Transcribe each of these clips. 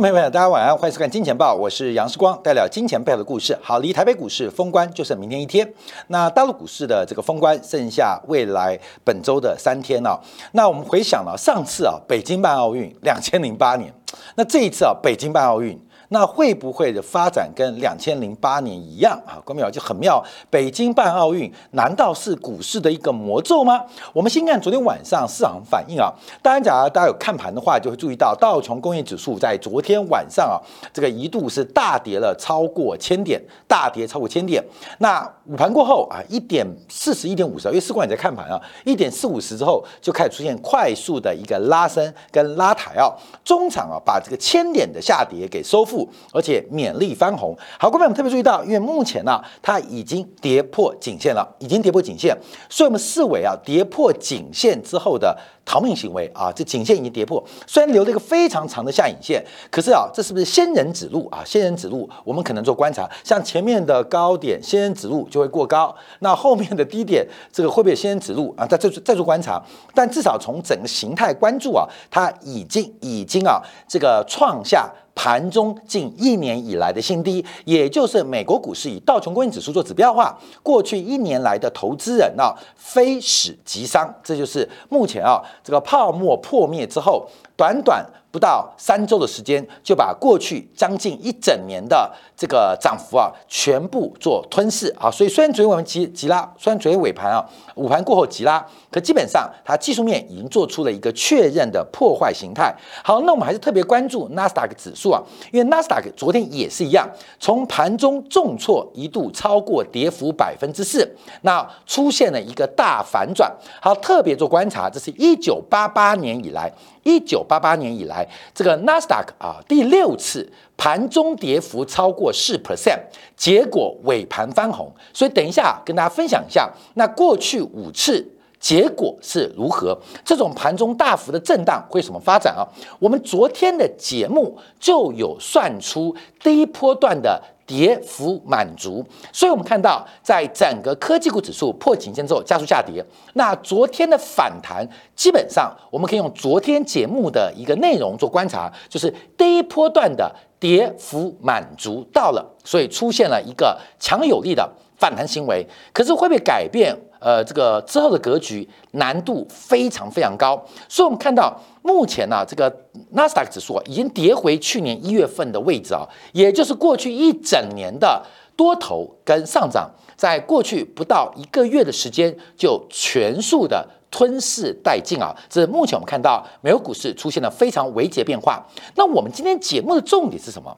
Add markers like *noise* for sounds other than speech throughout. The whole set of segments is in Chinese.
朋友们，大家晚安，欢迎收看《金钱报》，我是杨世光，带来金钱背后的故事。好，离台北股市封关就剩明天一天，那大陆股市的这个封关剩下未来本周的三天了。那我们回想了上次啊，北京办奥运，两千零八年，那这一次啊，北京办奥运。那会不会的发展跟两千零八年一样啊？郭淼就很妙。北京办奥运难道是股市的一个魔咒吗？我们先看昨天晚上市场反应啊。当然，假如大家有看盘的话，就会注意到道琼工业指数在昨天晚上啊，这个一度是大跌了超过千点，大跌超过千点。那午盘过后啊，一点四十一点五十，因为市管也在看盘啊，一点四五十之后就开始出现快速的一个拉升跟拉抬啊。中场啊，把这个千点的下跌给收复。而且勉力翻红，好，各位我们特别注意到，因为目前呢，它已经跌破颈线了，已经跌破颈线，所以我们视为啊，跌破颈线之后的逃命行为啊，这颈线已经跌破，虽然留了一个非常长的下影线，可是啊，这是不是仙人指路啊？仙人指路，我们可能做观察，像前面的高点仙人指路就会过高，那后面的低点这个会不会仙人指路啊？再再再做观察，但至少从整个形态关注啊，它已经已经啊，这个创下。盘中近一年以来的新低，也就是美国股市以道琼工业指数做指标化，过去一年来的投资人啊，非死即伤，这就是目前啊这个泡沫破灭之后，短短。不到三周的时间，就把过去将近一整年的这个涨幅啊，全部做吞噬啊！所以虽然昨天我们急急拉，虽然昨天尾盘啊，午盘过后急拉，可基本上它技术面已经做出了一个确认的破坏形态。好，那我们还是特别关注纳斯达克指数啊，因为纳斯达克昨天也是一样，从盘中重挫一度超过跌幅百分之四，那出现了一个大反转。好，特别做观察，这是一九八八年以来。一九八八年以来，这个纳斯达克啊，第六次盘中跌幅超过四 percent，结果尾盘翻红。所以等一下跟大家分享一下，那过去五次结果是如何？这种盘中大幅的震荡会什么发展啊？我们昨天的节目就有算出第一波段的。跌幅满足，所以我们看到，在整个科技股指数破颈线之后加速下跌。那昨天的反弹，基本上我们可以用昨天节目的一个内容做观察，就是第一波段的跌幅满足到了，所以出现了一个强有力的反弹行为。可是会不会改变？呃，这个之后的格局难度非常非常高，所以我们看到目前呢，这个纳斯达克指数，已经跌回去年一月份的位置啊，也就是过去一整年的多头跟上涨，在过去不到一个月的时间就全数的吞噬殆尽啊！这是目前我们看到美国股市出现了非常微节变化。那我们今天节目的重点是什么？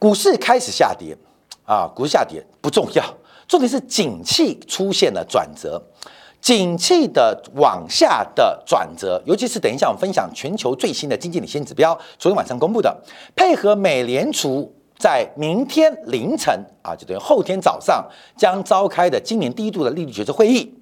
股市开始下跌啊，股市下跌不重要。重点是景气出现了转折，景气的往下的转折，尤其是等一下我们分享全球最新的经济领先指标，昨天晚上公布的，配合美联储在明天凌晨啊，就等于后天早上将召开的今年第一度的利率决策会议，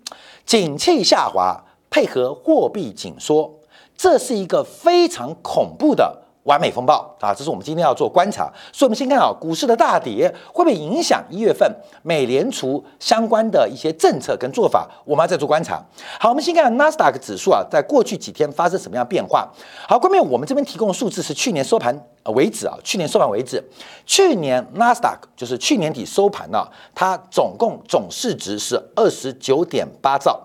景气下滑，配合货币紧缩，这是一个非常恐怖的。完美风暴啊，这是我们今天要做观察。所以，我们先看啊，股市的大跌会不会影响一月份美联储相关的一些政策跟做法？我们要再做观察。好，我们先看纳斯达克指数啊，在过去几天发生什么样变化？好，关键我们这边提供的数字是去年收盘为止啊，去年收盘为止，去年纳斯达克就是去年底收盘呢，它总共总市值是二十九点八兆。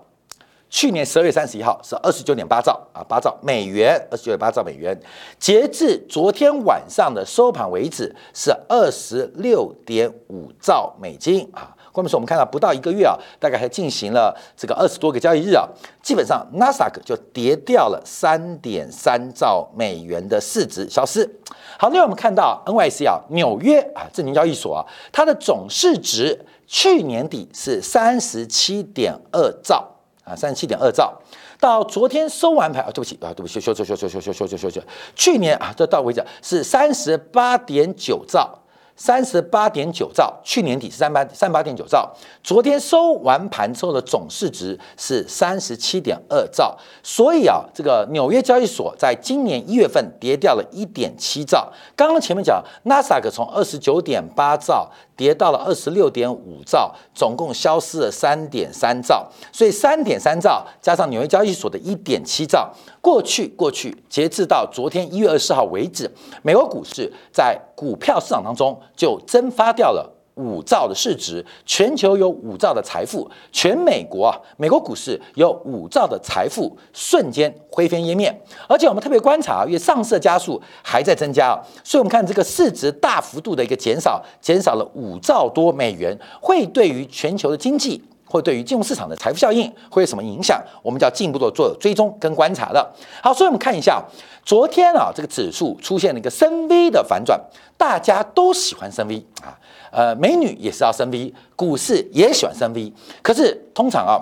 去年十二月三十一号是二十九点八兆啊，八兆美元，二十九点八兆美元。截至昨天晚上的收盘为止是二十六点五兆美金啊。关键是我们看到不到一个月啊，大概还进行了这个二十多个交易日啊，基本上纳斯达克就跌掉了三点三兆美元的市值消失。好，另外我们看到 NYC 啊，纽约啊证券交易所啊，它的总市值去年底是三十七点二兆。啊，三十七点二兆，到昨天收完盘啊，对不起啊，对不起，修修修修修修修修修修，去年啊，这到为止是三十八点九兆，三十八点九兆，去年底是三八三八点九兆，昨天收完盘之后的总市值是三十七点二兆，所以啊，这个纽约交易所在今年一月份跌掉了一点七兆。刚刚前面讲，纳斯达克从二十九点八兆跌到了二十六点五兆，总共消失了三点三兆，所以三点三兆加上纽约交易所的一点七兆，过去过去截至到昨天一月二十号为止，美国股市在股票市场当中就蒸发掉了五兆的市值，全球有五兆的财富，全美国啊，美国股市有五兆的财富瞬间灰飞烟灭。而且我们特别观察，因为上市加速还在增加，所以我们看这个市值大幅度的一个减少，减少了五兆多美元，会对于全球的经济。会对于金融市场的财富效应会有什么影响？我们就要进一步的做追踪跟观察的。好，所以我们看一下，昨天啊，这个指数出现了一个升 V 的反转，大家都喜欢升 V 啊，呃，美女也是要升 V，股市也喜欢升 V。可是通常啊，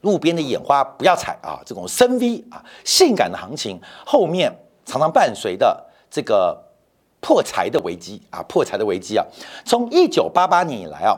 路边的眼花不要踩啊，这种升 V 啊，性感的行情后面常常伴随的这个破财的危机啊，破财的危机啊，从一九八八年以来啊。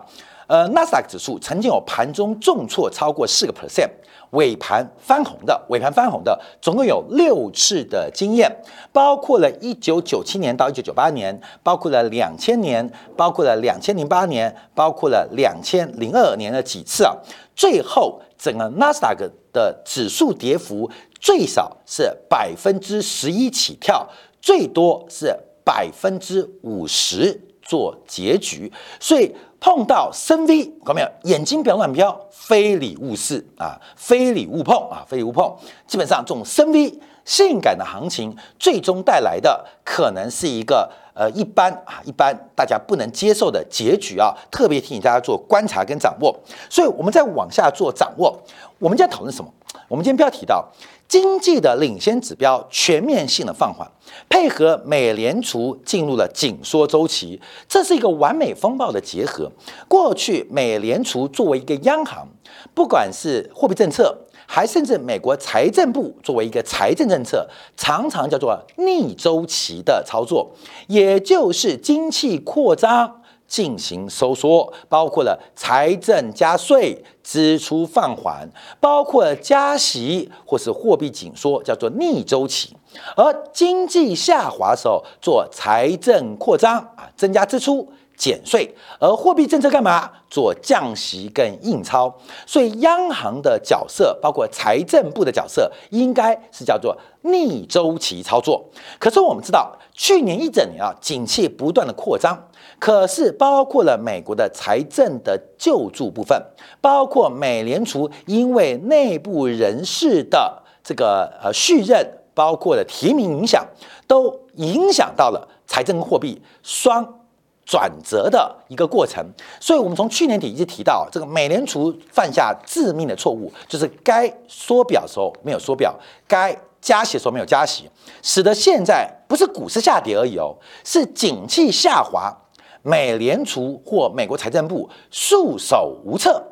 呃，纳斯达克指数曾经有盘中重挫超过四个 percent，尾盘翻红的，尾盘翻红的，总共有六次的经验，包括了一九九七年到一九九八年，包括了两千年，包括了两千零八年，包括了两千零二年的几次啊。最后，整个纳斯达克的指数跌幅最少是百分之十一起跳，最多是百分之五十做结局，所以。碰到深 V，看到没有？眼睛不要乱飘，非礼勿视啊，非礼勿碰啊，非礼勿碰。基本上这种深 V 性感的行情，最终带来的可能是一个呃一般啊一般大家不能接受的结局啊。特别提醒大家做观察跟掌握。所以我们再往下做掌握，我们今天讨论什么？我们今天不要提到。经济的领先指标全面性的放缓，配合美联储进入了紧缩周期，这是一个完美风暴的结合。过去美联储作为一个央行，不管是货币政策，还甚至美国财政部作为一个财政政策，常常叫做逆周期的操作，也就是经济扩张。进行收缩，包括了财政加税、支出放缓，包括加息或是货币紧缩，叫做逆周期；而经济下滑的时候，做财政扩张啊，增加支出。减税，而货币政策干嘛？做降息跟印钞。所以央行的角色，包括财政部的角色，应该是叫做逆周期操作。可是我们知道，去年一整年啊，景气不断的扩张，可是包括了美国的财政的救助部分，包括美联储因为内部人士的这个呃续任，包括了提名影响，都影响到了财政货币双。转折的一个过程，所以我们从去年底一直提到，这个美联储犯下致命的错误，就是该缩表的时候没有缩表，该加息的时候没有加息，使得现在不是股市下跌而已哦，是景气下滑，美联储或美国财政部束手无策。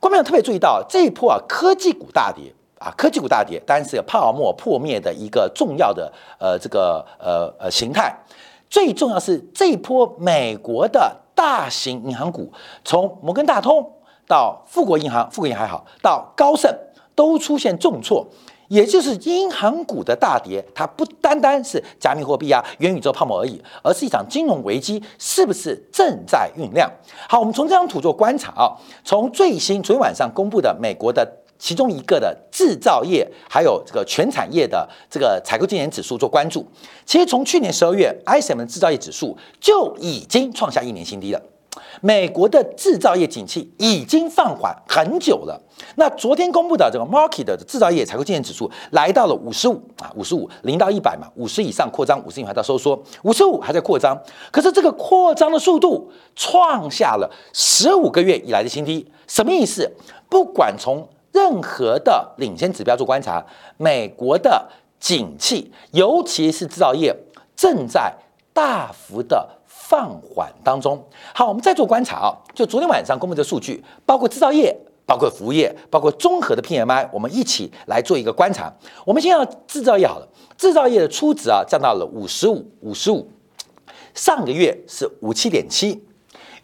观众特别注意到这一波啊，科技股大跌啊，科技股大跌当然是泡沫破灭的一个重要的呃这个呃呃形态。最重要是这一波美国的大型银行股，从摩根大通到富国银行，富国银行还好，到高盛都出现重挫，也就是银行股的大跌，它不单单是加密货币啊、元宇宙泡沫而已，而是一场金融危机，是不是正在酝酿？好，我们从这张图做观察啊，从最新昨天晚上公布的美国的。其中一个的制造业，还有这个全产业的这个采购经理指数做关注。其实从去年十二月，ISM 的制造业指数就已经创下一年新低了。美国的制造业景气已经放缓很久了。那昨天公布的这个 Market 的制造业采购经理指数来到了五十五啊，五十五零到一百嘛，五十以上扩张，五十以下到收缩，五十五还在扩张。可是这个扩张的速度创下了十五个月以来的新低，什么意思？不管从任何的领先指标做观察，美国的景气，尤其是制造业，正在大幅的放缓当中。好，我们再做观察啊，就昨天晚上公布的数据，包括制造业，包括服务业，包括综合的 PMI，我们一起来做一个观察。我们先要制造业好了，制造业的初值啊降到了五十五，五十五。上个月是五七点七，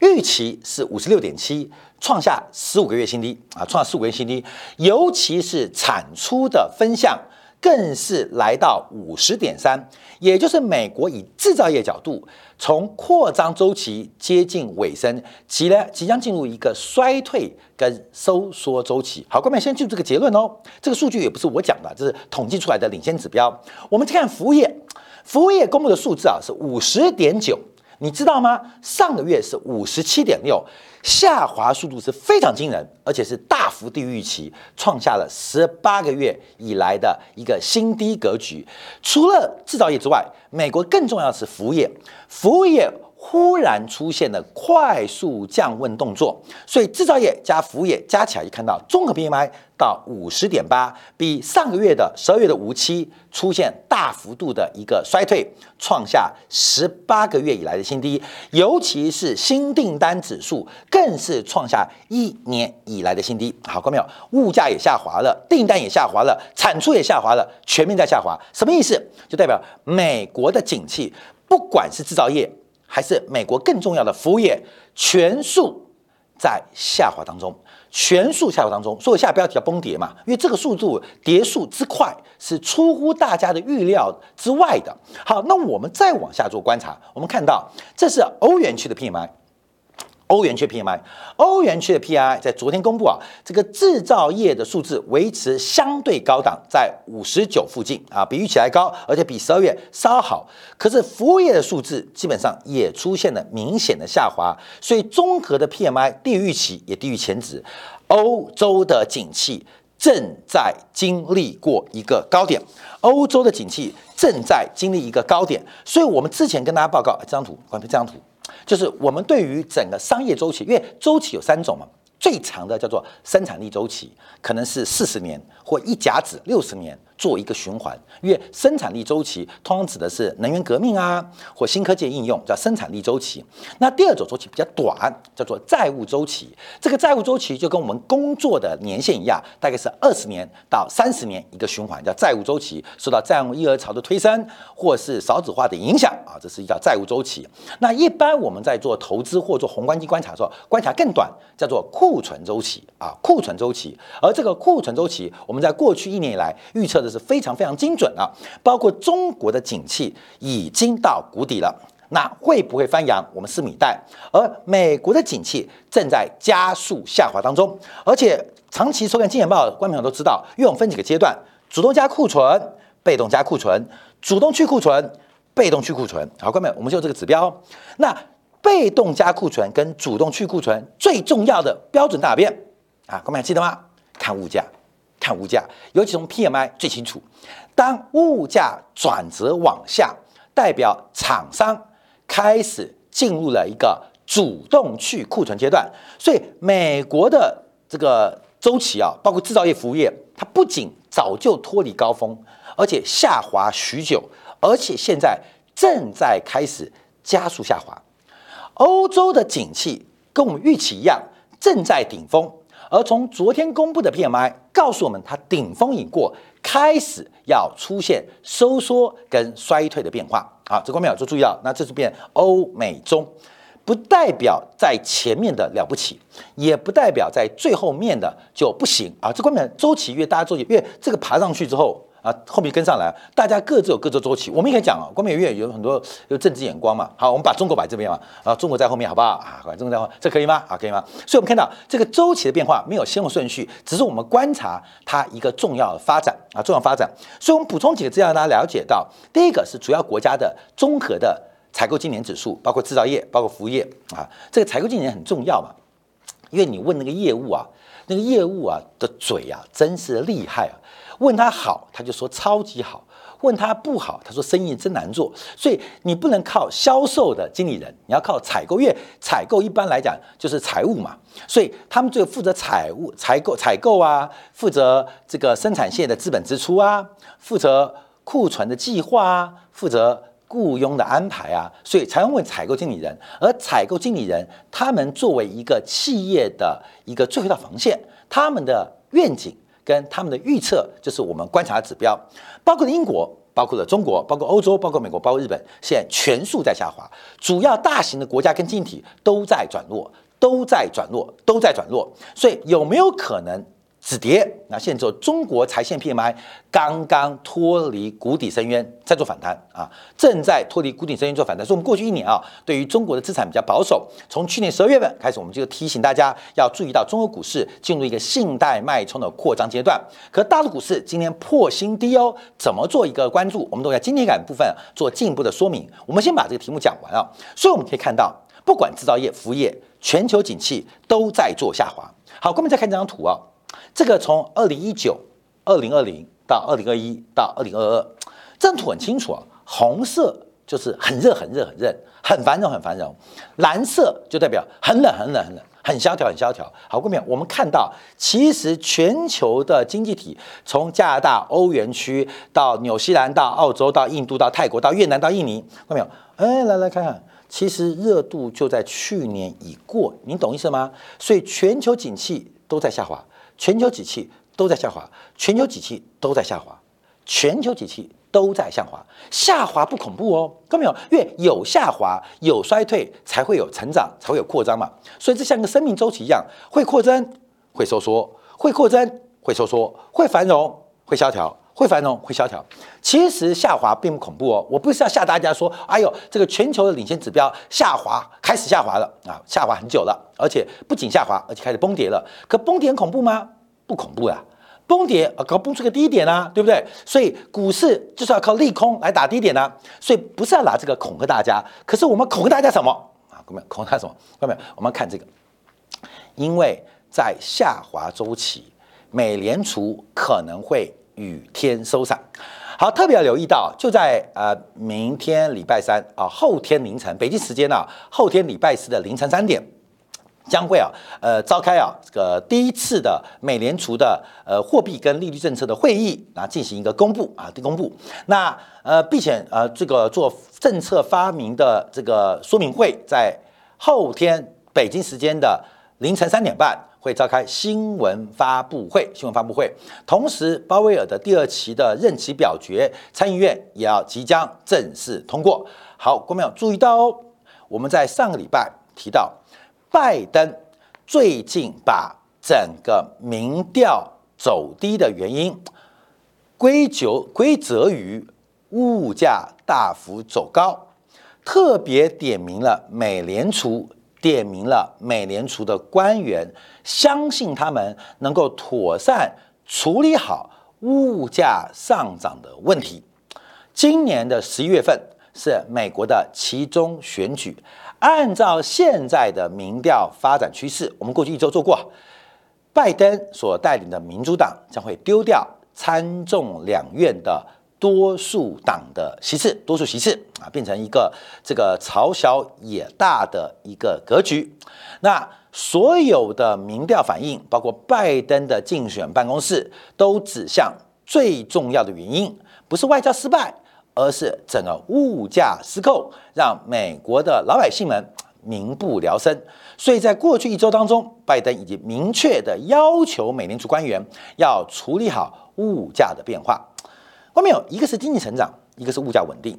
预期是五十六点七，创下十五个月新低啊，创下十五个月新低。尤其是产出的分项，更是来到五十点三，也就是美国以制造业角度，从扩张周期接近尾声，即呢即将进入一个衰退跟收缩周期。好，各位先记住这个结论哦，这个数据也不是我讲的，这是统计出来的领先指标。我们再看服务业。服务业公布的数字啊是五十点九，你知道吗？上个月是五十七点六，下滑速度是非常惊人，而且是大幅低于预期，创下了十八个月以来的一个新低格局。除了制造业之外，美国更重要的是服务业，服务业。忽然出现了快速降温动作，所以制造业加服务业加起来，一看到综合 PMI 到五十点八，比上个月的十二月的五七出现大幅度的一个衰退，创下十八个月以来的新低，尤其是新订单指数更是创下一年以来的新低。好，看到没有？物价也下滑了，订单也下滑了，产出也下滑了，全面在下滑。什么意思？就代表美国的景气，不管是制造业。还是美国更重要的服务业全数在下滑当中，全数下滑当中，所以下标题叫崩跌嘛，因为这个速度跌速之快是出乎大家的预料之外的。好，那我们再往下做观察，我们看到这是欧元区的 PMI。欧元区 PMI，欧元区的 PMI 在昨天公布啊，这个制造业的数字维持相对高档，在五十九附近啊，比预期还高，而且比十二月稍好。可是服务业的数字基本上也出现了明显的下滑，所以综合的 PMI 低于预期，也低于前值。欧洲的景气正在经历过一个高点，欧洲的景气正在经历一个高点，所以我们之前跟大家报告这张图，关闭这张图。就是我们对于整个商业周期，因为周期有三种嘛，最长的叫做生产力周期，可能是四十年或一甲子六十年。做一个循环，因为生产力周期通常指的是能源革命啊，或新科技应用，叫生产力周期。那第二种周期比较短，叫做债务周期。这个债务周期就跟我们工作的年限一样，大概是二十年到三十年一个循环，叫债务周期。受到债务婴儿潮的推升，或是少子化的影响啊，这是一叫债务周期。那一般我们在做投资或做宏观机观察的时候，观察更短，叫做库存周期啊，库存周期。而这个库存周期，我们在过去一年以来预测。这是非常非常精准啊！包括中国的景气已经到谷底了，那会不会翻扬？我们拭目以待。而美国的景气正在加速下滑当中，而且长期收看《金钱报》的观众朋友都知道，因为我们分几个阶段：主动加库存、被动加库存、主动去库存、被动去库存。好，观众朋友，我们就这个指标。那被动加库存跟主动去库存最重要的标准大变啊，观众朋友记得吗？看物价。看物价，尤其从 PMI 最清楚。当物价转折往下，代表厂商开始进入了一个主动去库存阶段。所以美国的这个周期啊，包括制造业、服务业，它不仅早就脱离高峰，而且下滑许久，而且现在正在开始加速下滑。欧洲的景气跟我们预期一样，正在顶峰。而从昨天公布的 PMI 告诉我们，它顶峰已过，开始要出现收缩跟衰退的变化。啊，这方面就注意啊，那这是变欧美中，不代表在前面的了不起，也不代表在最后面的就不行啊。这方面周期越大家周期越这个爬上去之后。啊，后面跟上来，大家各自有各自周期。我们也可以讲啊，光明院有很多有政治眼光嘛。好，我们把中国摆这边嘛，啊，中国在后面好不好啊？中国在后面，这可以吗？啊，可以吗？所以，我们看到这个周期的变化没有先后顺序，只是我们观察它一个重要的发展啊，重要发展。所以我们补充几个资料，让大家了解到，第一个是主要国家的综合的采购经理指数，包括制造业，包括服务业啊，这个采购经理很重要嘛，因为你问那个业务啊，那个业务啊的嘴啊，真是厉害啊。问他好，他就说超级好；问他不好，他说生意真难做。所以你不能靠销售的经理人，你要靠采购。因为采购一般来讲就是财务嘛，所以他们就负责财务、采购、采购啊，负责这个生产线的资本支出啊，负责库存的计划啊，负责雇佣的安排啊，所以才会问采购经理人。而采购经理人他们作为一个企业的一个最后一道防线，他们的愿景。跟他们的预测就是我们观察的指标，包括了英国，包括了中国、包括欧洲、包括美国、包括日本，现在全数在下滑，主要大型的国家跟经济体都在转弱，都在转弱，都在转弱。所以有没有可能？止跌，那现在中国财线 PMI 刚刚脱离谷底深渊，在做反弹啊，正在脱离谷底深渊做反弹。所以，我们过去一年啊，对于中国的资产比较保守。从去年十二月份开始，我们就提醒大家要注意到中国股市进入一个信贷脉冲的扩张阶段。可大陆股市今天破新低哦，怎么做一个关注？我们都在今天感部分做进一步的说明。我们先把这个题目讲完啊。所以我们可以看到，不管制造业、服务业，全球景气都在做下滑。好，我们再看这张图啊。这个从二零一九、二零二零到二零二一到二零二二，这图很清楚啊。红色就是很热、很热、很热、很繁荣、很繁荣；蓝色就代表很冷、很冷、很冷、很萧条、很萧条。好，后面我们看到，其实全球的经济体，从加拿大、欧元区到纽西兰、到澳洲、到印度、到泰国、到越南、到印尼，看到没有？哎，来来看看，其实热度就在去年已过，你懂意思吗？所以全球景气都在下滑。全球景气都在下滑，全球景气都在下滑，全球景气都在下滑。下滑不恐怖哦，看到没有？因为有下滑、有衰退，才会有成长，才会有扩张嘛。所以这像个生命周期一样，会扩增，会收缩，会扩增，会收缩，会繁荣，会萧条，会繁荣，会萧条。其实下滑并不恐怖哦。我不是要吓大家说，哎呦，这个全球的领先指标下滑，开始下滑了啊，下滑很久了，而且不仅下滑，而且开始崩跌了。可崩跌恐怖吗？不恐怖呀，崩跌啊，搞崩出个低点啊，对不对？所以股市就是要靠利空来打低点啊，所以不是要拿这个恐吓大家。可是我们恐吓大家什么啊？各位恐吓什么？各位我们看这个，因为在下滑周期，美联储可能会雨天收伞。好，特别要留意到，就在呃明天礼拜三啊，后天凌晨北京时间呢，后天礼拜四的凌晨三点。将会啊，呃，召开啊这个第一次的美联储的呃货币跟利率政策的会议啊，进行一个公布啊，公布。那呃，并且呃，这个做政策发明的这个说明会，在后天北京时间的凌晨三点半会召开新闻发布会，新闻发布会。同时，鲍威尔的第二期的任期表决，参议院也要即将正式通过。好，观众注意到哦，我们在上个礼拜提到。拜登最近把整个民调走低的原因归咎归责于物价大幅走高，特别点名了美联储，点名了美联储的官员，相信他们能够妥善处理好物价上涨的问题。今年的十一月份是美国的其中选举。按照现在的民调发展趋势，我们过去一周做过，拜登所带领的民主党将会丢掉参众两院的多数党的席次，多数席次啊，变成一个这个朝小野大的一个格局。那所有的民调反应，包括拜登的竞选办公室，都指向最重要的原因，不是外交失败。而是整个物价失控，让美国的老百姓们 *tsk* 民不聊生。所以在过去一周当中，拜登已经明确的要求美联储官员要处理好物价的变化。后面有一个是经济成长，一个是物价稳定，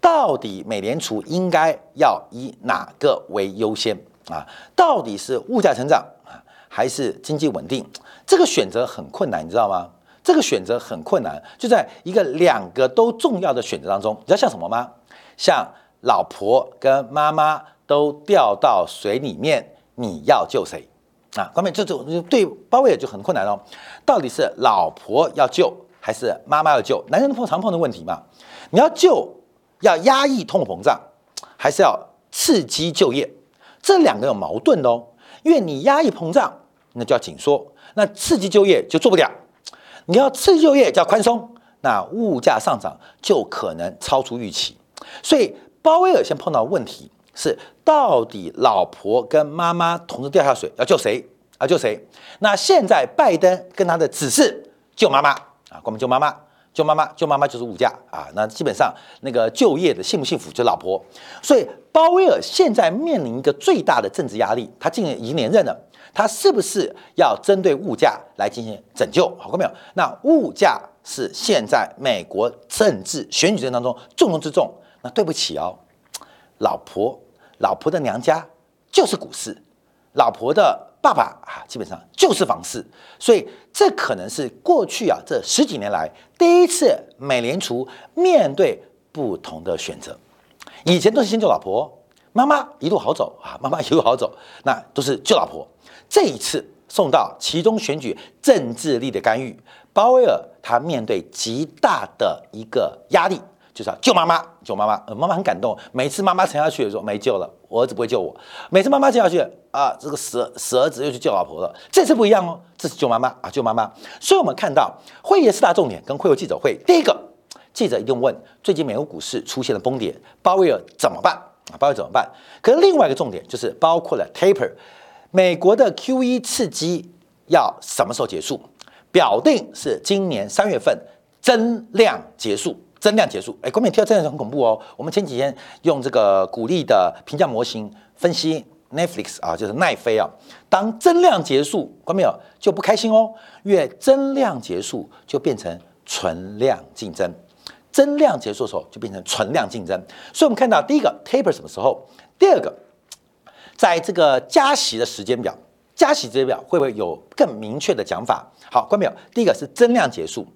到底美联储应该要以哪个为优先啊？到底是物价成长啊，还是经济稳定？这个选择很困难，你知道吗？这个选择很困难，就在一个两个都重要的选择当中，你知道像什么吗？像老婆跟妈妈都掉到水里面，你要救谁啊？关键这就对包威尔就很困难哦。到底是老婆要救还是妈妈要救？男人碰常碰的问题嘛。你要救，要压抑通货膨胀，还是要刺激就业？这两个有矛盾的哦。因为你压抑膨胀，那就要紧缩；那刺激就业就做不了。你要刺激就业叫宽松，那物价上涨就可能超出预期。所以鲍威尔先碰到问题是，到底老婆跟妈妈同时掉下水，要救谁啊？救谁？那现在拜登跟他的指示救妈妈啊，关门救妈妈，救妈妈，救妈妈就是物价啊。那基本上那个就业的幸不幸福就老婆。所以鲍威尔现在面临一个最大的政治压力，他今年已经连任了。他是不是要针对物价来进行拯救？好过没有？那物价是现在美国政治选举政当中重中之重。那对不起哦，老婆，老婆的娘家就是股市，老婆的爸爸啊，基本上就是房市，所以这可能是过去啊这十几年来第一次美联储面对不同的选择。以前都是先救老婆，妈妈一路好走啊，妈妈一路好走，那都是救老婆。这一次。送到其中选举政治力的干预，鲍威尔他面对极大的一个压力，就是要救妈妈，救妈妈。呃，妈妈很感动，每次妈妈沉下去的时候没救了，我儿子不会救我。每次妈妈沉下去啊，这个死死儿子又去救老婆了。这次不一样哦，这是救妈妈啊，救妈妈。所以我们看到会议四大重点跟会后记者会，第一个记者一定问：最近美国股市出现了崩跌，鲍威尔怎么办啊？鲍威尔怎么办？可是另外一个重点就是包括了 taper。美国的 Q E 刺激要什么时候结束？表定是今年三月份增量结束，增量结束。哎，国民跳真的很恐怖哦。我们前几天用这个鼓励的评价模型分析 Netflix 啊，就是奈飞啊。当增量结束，国民有就不开心哦，越增量结束就变成存量竞争，增量结束的时候就变成存量竞争。所以我们看到第一个 taper 什么时候？第二个。在这个加息的时间表，加息时间表会不会有更明确的讲法？好，关没有？第一个是增量结束，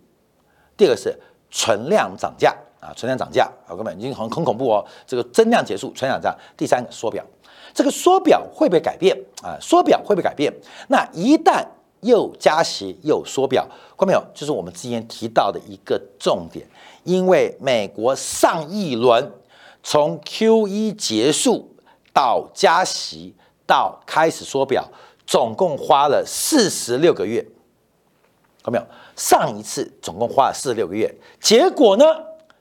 第二个是存量涨价啊，存量涨价，好，各位已经很很恐怖哦。这个增量结束，存量涨价。第三个缩表，这个缩表会不会改变啊？缩表会不会改变？那一旦又加息又缩表，关没有？就是我们之前提到的一个重点，因为美国上一轮从 Q 一结束。到加息到开始缩表，总共花了四十六个月，看到没有？上一次总共花了四十六个月，结果呢？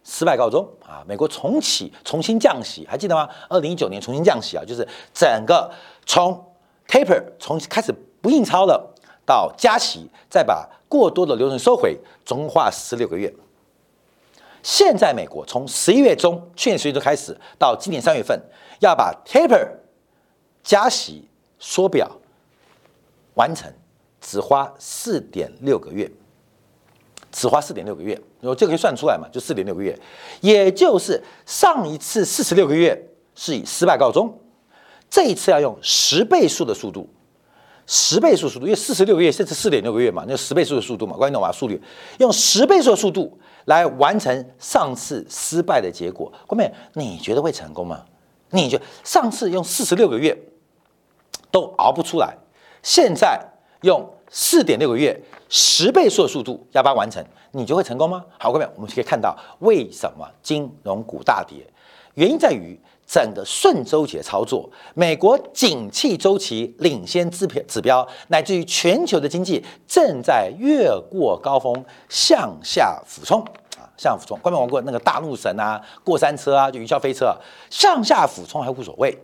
失败告终啊！美国重启、重新降息，还记得吗？二零一九年重新降息啊，就是整个从 taper 从开始不印钞了，到加息，再把过多的流程收回，总共花了十六个月。现在美国从十一月中，去年十一月中开始，到今年三月份。要把 taper 加息缩表完成，只花四点六个月，只花四点六个月，我这个可以算出来嘛？就四点六个月，也就是上一次四十六个月是以失败告终，这一次要用十倍数的速度，十倍数速度，因为四十六个月，甚至四点六个月嘛，那十倍数的速度嘛，关键懂吗？速率用十倍数的速度来完成上次失败的结果，关妹，你觉得会成功吗？你就上次用四十六个月都熬不出来，现在用四点六个月十倍速的速度要把它完成，你就会成功吗？好，各位，我们可以看到为什么金融股大跌，原因在于整个顺周期的操作，美国景气周期领先指标指标，乃至于全球的经济正在越过高峰向下俯冲啊。向下俯冲，关没玩过那个大怒神啊，过山车啊，就云霄飞车，啊，向下俯冲还无所谓。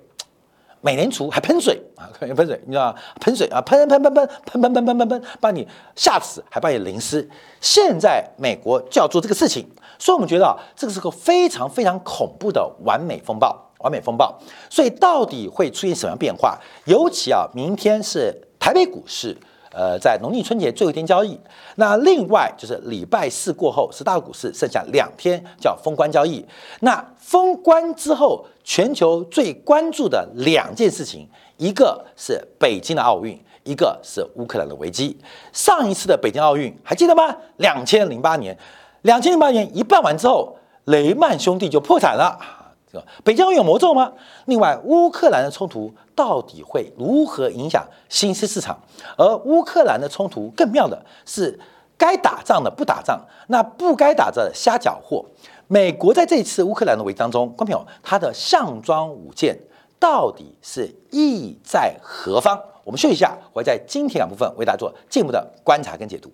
美联储还喷水啊，喷水，你知道吗？喷水啊，喷喷喷喷喷喷喷喷喷喷，把你吓死，还把你淋湿。现在美国就要做这个事情，所以我们觉得这个是个非常非常恐怖的完美风暴，完美风暴。所以到底会出现什么样变化？尤其啊，明天是台北股市。呃，在农历春节最后一天交易，那另外就是礼拜四过后十大股市，剩下两天叫封关交易。那封关之后，全球最关注的两件事情，一个是北京的奥运，一个是乌克兰的危机。上一次的北京奥运还记得吗？两千零八年，两千零八年一办完之后，雷曼兄弟就破产了。这北京奥运有魔咒吗？另外，乌克兰的冲突到底会如何影响新兴市场？而乌克兰的冲突更妙的是，该打仗的不打仗，那不该打的瞎搅和。美国在这次乌克兰的危机当中，观众朋友，它的项庄舞剑到底是意在何方？我们休息一下，我会在今天两部分为大家做进一步的观察跟解读。